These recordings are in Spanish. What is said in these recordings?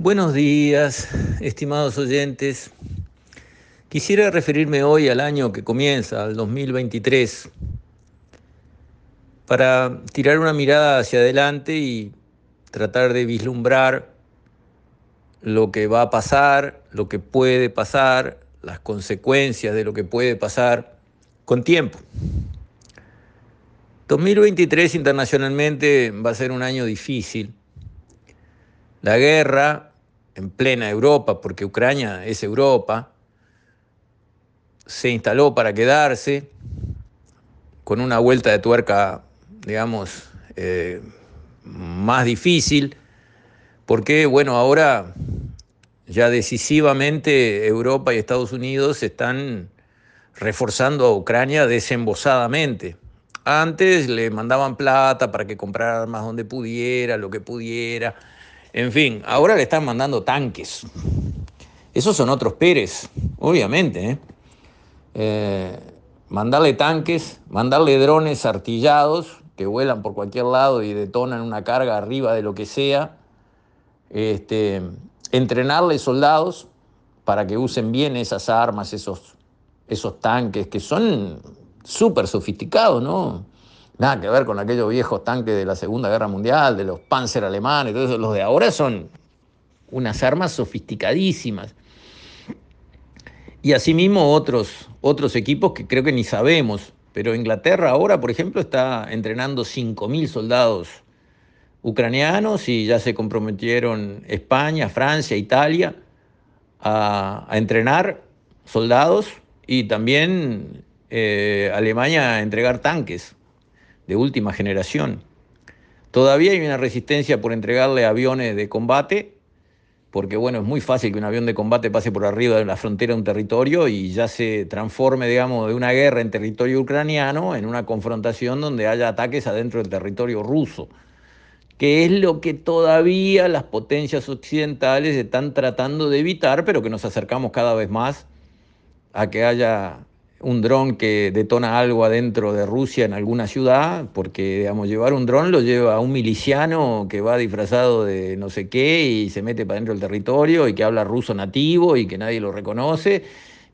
Buenos días, estimados oyentes. Quisiera referirme hoy al año que comienza, al 2023, para tirar una mirada hacia adelante y tratar de vislumbrar lo que va a pasar, lo que puede pasar, las consecuencias de lo que puede pasar con tiempo. 2023 internacionalmente va a ser un año difícil. La guerra en plena Europa, porque Ucrania es Europa, se instaló para quedarse con una vuelta de tuerca, digamos, eh, más difícil, porque, bueno, ahora ya decisivamente Europa y Estados Unidos están reforzando a Ucrania desembosadamente. Antes le mandaban plata para que comprara armas donde pudiera, lo que pudiera, en fin, ahora le están mandando tanques. Esos son otros Pérez, obviamente. ¿eh? Eh, mandarle tanques, mandarle drones artillados que vuelan por cualquier lado y detonan una carga arriba de lo que sea. Este, entrenarle soldados para que usen bien esas armas, esos, esos tanques que son súper sofisticados, ¿no? Nada que ver con aquellos viejos tanques de la Segunda Guerra Mundial, de los Panzer alemanes, todo. Los de ahora son unas armas sofisticadísimas. Y asimismo otros, otros equipos que creo que ni sabemos. Pero Inglaterra ahora, por ejemplo, está entrenando 5.000 soldados ucranianos y ya se comprometieron España, Francia, Italia a, entrenar soldados y también eh, Alemania a entregar tanques de última generación. Todavía hay una resistencia por entregarle aviones de combate, porque bueno, es muy fácil que un avión de combate pase por arriba de la frontera de un territorio y ya se transforme, digamos, de una guerra en territorio ucraniano en una confrontación donde haya ataques adentro del territorio ruso, que es lo que todavía las potencias occidentales están tratando de evitar, pero que nos acercamos cada vez más a que haya un dron que detona algo adentro de Rusia en alguna ciudad, porque digamos, llevar un dron lo lleva un miliciano que va disfrazado de no sé qué y se mete para dentro del territorio y que habla ruso nativo y que nadie lo reconoce.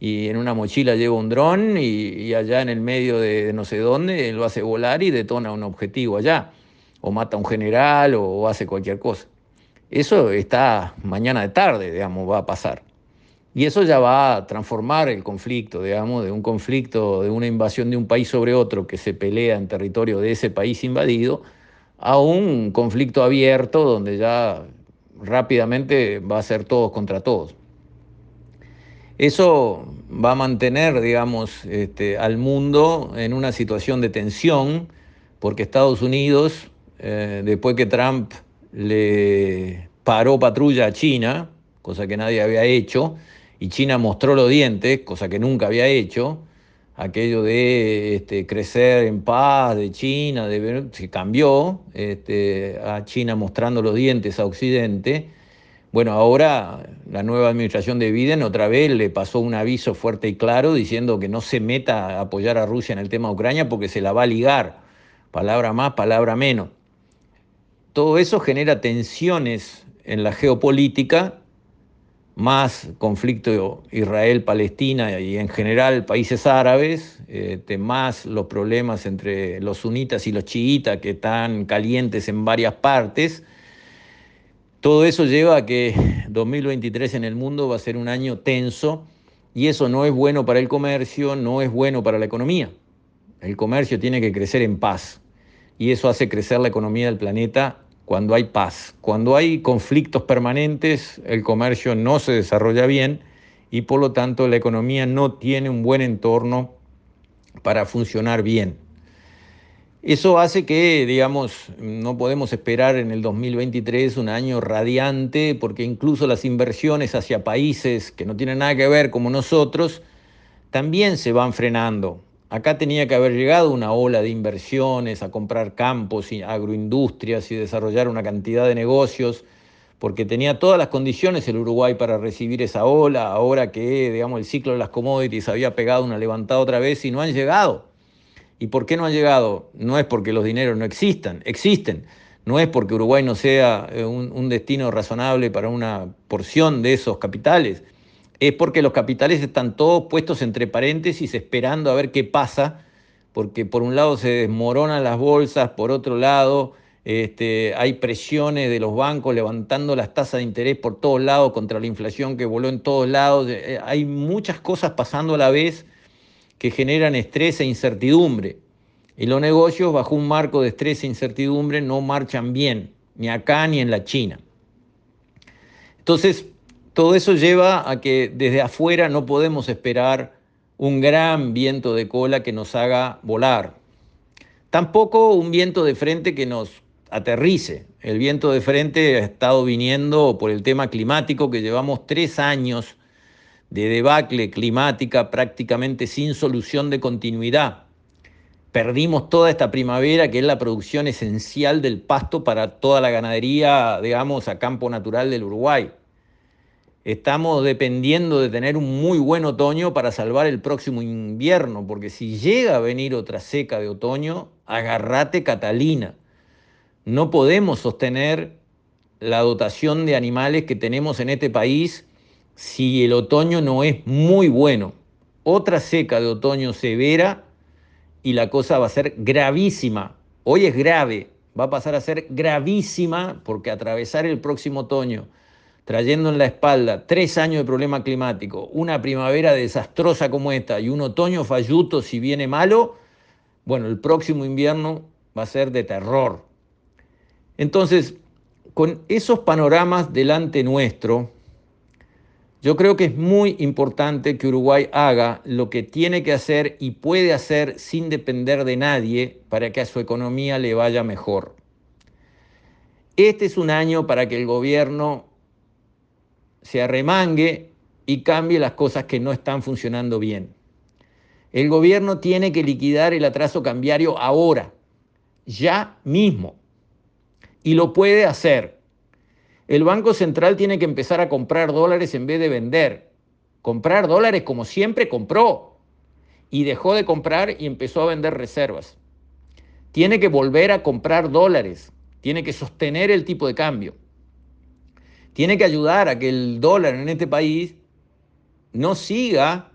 Y en una mochila lleva un dron y, allá en el medio de, no sé dónde lo hace volar y detona un objetivo allá. O mata a un general o hace cualquier cosa. Eso está mañana de tarde, digamos, va a pasar. Y eso ya va a transformar el conflicto, digamos, de un conflicto, de una invasión de un país sobre otro que se pelea en territorio de ese país invadido, a un conflicto abierto donde ya rápidamente va a ser todos contra todos. Eso va a mantener, digamos, este, al mundo en una situación de tensión, porque Estados Unidos, eh, después que Trump le paró patrulla a China, cosa que nadie había hecho, y China mostró los dientes, cosa que nunca había hecho, aquello de este, crecer en paz de China, de, se cambió este, a China mostrando los dientes a Occidente. Bueno, ahora la nueva administración de Biden otra vez le pasó un aviso fuerte y claro diciendo que no se meta a apoyar a Rusia en el tema de Ucrania porque se la va a ligar, palabra más, palabra menos. Todo eso genera tensiones en la geopolítica más conflicto Israel-Palestina y en general países árabes, este, más los problemas entre los sunitas y los chiitas que están calientes en varias partes. Todo eso lleva a que 2023 en el mundo va a ser un año tenso y eso no es bueno para el comercio, no es bueno para la economía. El comercio tiene que crecer en paz y eso hace crecer la economía del planeta cuando hay paz. Cuando hay conflictos permanentes, el comercio no se desarrolla bien y por lo tanto la economía no tiene un buen entorno para funcionar bien. Eso hace que, digamos, no podemos esperar en el 2023 un año radiante, porque incluso las inversiones hacia países que no tienen nada que ver como nosotros, también se van frenando. Acá tenía que haber llegado una ola de inversiones, a comprar campos y agroindustrias y desarrollar una cantidad de negocios, porque tenía todas las condiciones el Uruguay para recibir esa ola, ahora que digamos, el ciclo de las commodities había pegado una levantada otra vez y no han llegado. ¿Y por qué no han llegado? No es porque los dineros no existan, existen. no es porque Uruguay no sea eh, un, destino razonable para una porción de esos capitales, es porque los capitales están todos puestos entre paréntesis esperando a ver qué pasa, porque por un lado se desmoronan las bolsas, por otro lado este, hay presiones de los bancos levantando las tasas de interés por todos lados contra la inflación que voló en todos lados, eh, hay muchas cosas pasando a la vez que generan estrés e incertidumbre. Y los negocios bajo un marco de estrés e incertidumbre no marchan bien, ni acá ni en la China. Entonces, todo eso lleva a que desde afuera no podemos esperar un gran viento de cola que nos haga volar. Tampoco un viento de frente que nos aterrice. El viento de frente ha estado viniendo por el tema climático, que llevamos tres años de debacle climática prácticamente sin solución de continuidad perdimos toda esta primavera, que es la producción esencial del pasto para toda la ganadería, digamos, a campo natural del Uruguay. Estamos dependiendo de tener un muy buen otoño para salvar el próximo invierno, porque si llega a venir otra seca de otoño, agarrate Catalina. No podemos sostener la dotación de animales que tenemos en este país si el otoño no es muy bueno. Otra seca de otoño severa y la cosa va a ser gravísima. Hoy es grave, va a pasar a ser gravísima porque atravesar el próximo otoño trayendo en la espalda tres años de problema climático, una primavera desastrosa como esta y un otoño falluto si viene malo, bueno, el próximo invierno va a ser de terror. Entonces, con esos panoramas delante nuestro, yo creo que es muy importante que Uruguay haga lo que tiene que hacer y puede hacer sin depender de nadie para que a su economía le vaya mejor. Este es un año para que el gobierno se arremangue y cambie las cosas que no están funcionando bien. El gobierno tiene que liquidar el atraso cambiario ahora, ya mismo. Y lo puede hacer el Banco Central tiene que empezar a comprar dólares en vez de vender. Comprar dólares como siempre compró y dejó de comprar y empezó a vender reservas. Tiene que volver a comprar dólares, tiene que sostener el tipo de cambio. Tiene que ayudar a que el dólar en este país no siga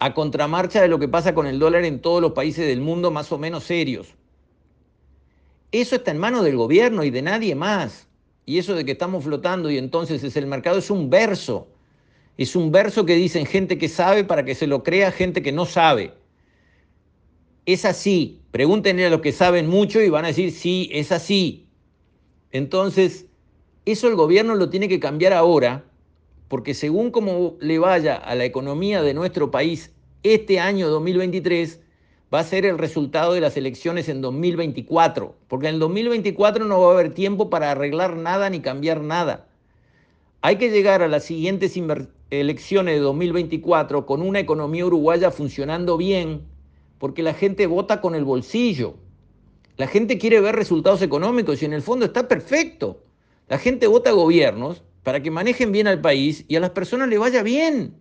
a contramarcha de lo que pasa con el dólar en todos los países del mundo más o menos serios. Eso está en manos del gobierno y de nadie más. Y eso de que estamos flotando y entonces es el mercado es un verso. Es un verso que dicen gente que sabe para que se lo crea gente que no sabe. Es así. Pregúntenle a los que saben mucho y van a decir, sí, es así. Entonces, eso el gobierno lo tiene que cambiar ahora, porque según cómo le vaya a la economía de nuestro país este año 2023, va a ser el resultado de las elecciones en 2024, porque en el 2024 no va a haber tiempo para arreglar nada ni cambiar nada. Hay que llegar a las siguientes elecciones de 2024 con una economía uruguaya funcionando bien, porque la gente vota con el bolsillo. La gente quiere ver resultados económicos y en el fondo está perfecto. La gente vota gobiernos para que manejen bien al país y a las personas le vaya bien.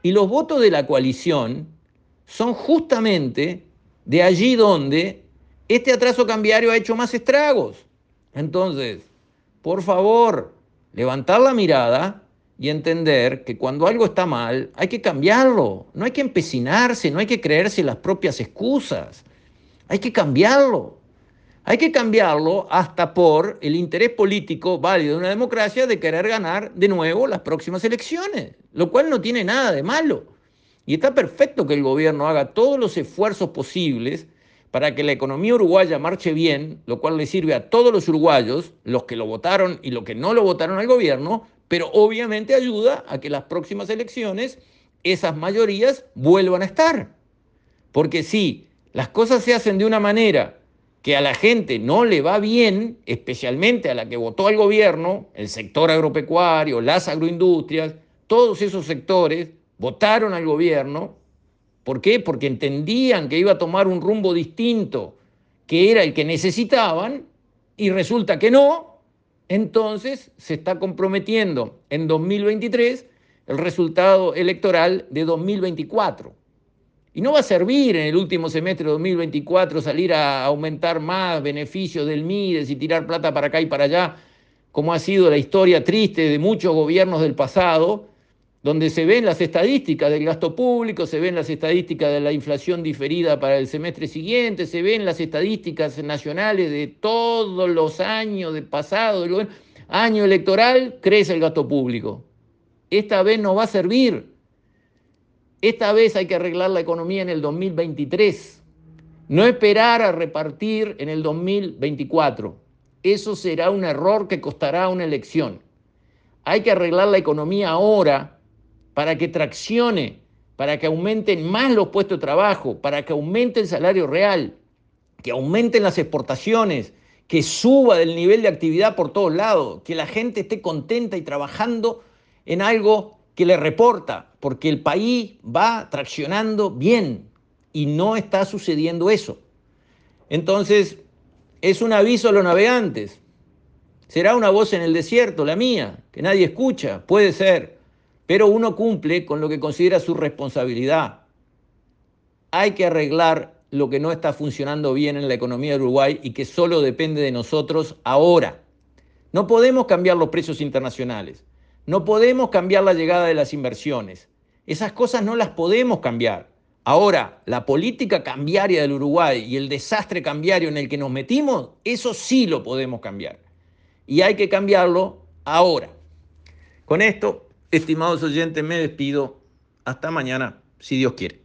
Y los votos de la coalición son justamente de allí donde este atraso cambiario ha hecho más estragos. Entonces, por favor, levantar la mirada y entender que cuando algo está mal hay que cambiarlo, no hay que empecinarse, no hay que creerse las propias excusas, hay que cambiarlo. Hay que cambiarlo hasta por el interés político válido de una democracia de querer ganar de nuevo las próximas elecciones, lo cual no tiene nada de malo. Y está perfecto que el gobierno haga todos los esfuerzos posibles para que la economía uruguaya marche bien, lo cual le sirve a todos los uruguayos, los que lo votaron y los que no lo votaron al gobierno, pero obviamente ayuda a que las próximas elecciones esas mayorías vuelvan a estar. Porque si las cosas se hacen de una manera que a la gente no le va bien, especialmente a la que votó al gobierno, el sector agropecuario, las agroindustrias, todos esos sectores, votaron al gobierno. ¿Por qué? Porque entendían que iba a tomar un rumbo distinto, que era el que necesitaban, y resulta que no. Entonces se está comprometiendo en 2023 el resultado electoral de 2024. Y no va a servir en el último semestre de 2024 salir a aumentar más beneficios del MIDES y tirar plata para acá y para allá, como ha sido la historia triste de muchos gobiernos del pasado, donde se ven las estadísticas del gasto público, se ven las estadísticas de la inflación diferida para el semestre siguiente, se ven las estadísticas nacionales de todos los años de pasado, año electoral, crece el gasto público. Esta vez no va a servir. Esta vez hay que arreglar la economía en el 2023, no esperar a repartir en el 2024. Eso será un error que costará una elección. Hay que arreglar la economía ahora para que traccione, para que aumenten más los puestos de trabajo, para que aumente el salario real, que aumenten las exportaciones, que suba del nivel de actividad por todos lados, que la gente esté contenta y trabajando en algo que le reporta, porque el país va traccionando bien y no está sucediendo eso. Entonces, es un aviso a los navegantes. Será una voz en el desierto, la mía, que nadie escucha, puede ser, pero uno cumple con lo que considera su responsabilidad. Hay que arreglar lo que no está funcionando bien en la economía de Uruguay y que solo depende de nosotros ahora. No podemos cambiar los precios internacionales. No podemos cambiar la llegada de las inversiones. Esas cosas no las podemos cambiar. Ahora, la política cambiaria del Uruguay y el desastre cambiario en el que nos metimos, eso sí lo podemos cambiar. Y hay que cambiarlo ahora. Con esto, estimados oyentes, me despido. Hasta mañana, si Dios quiere.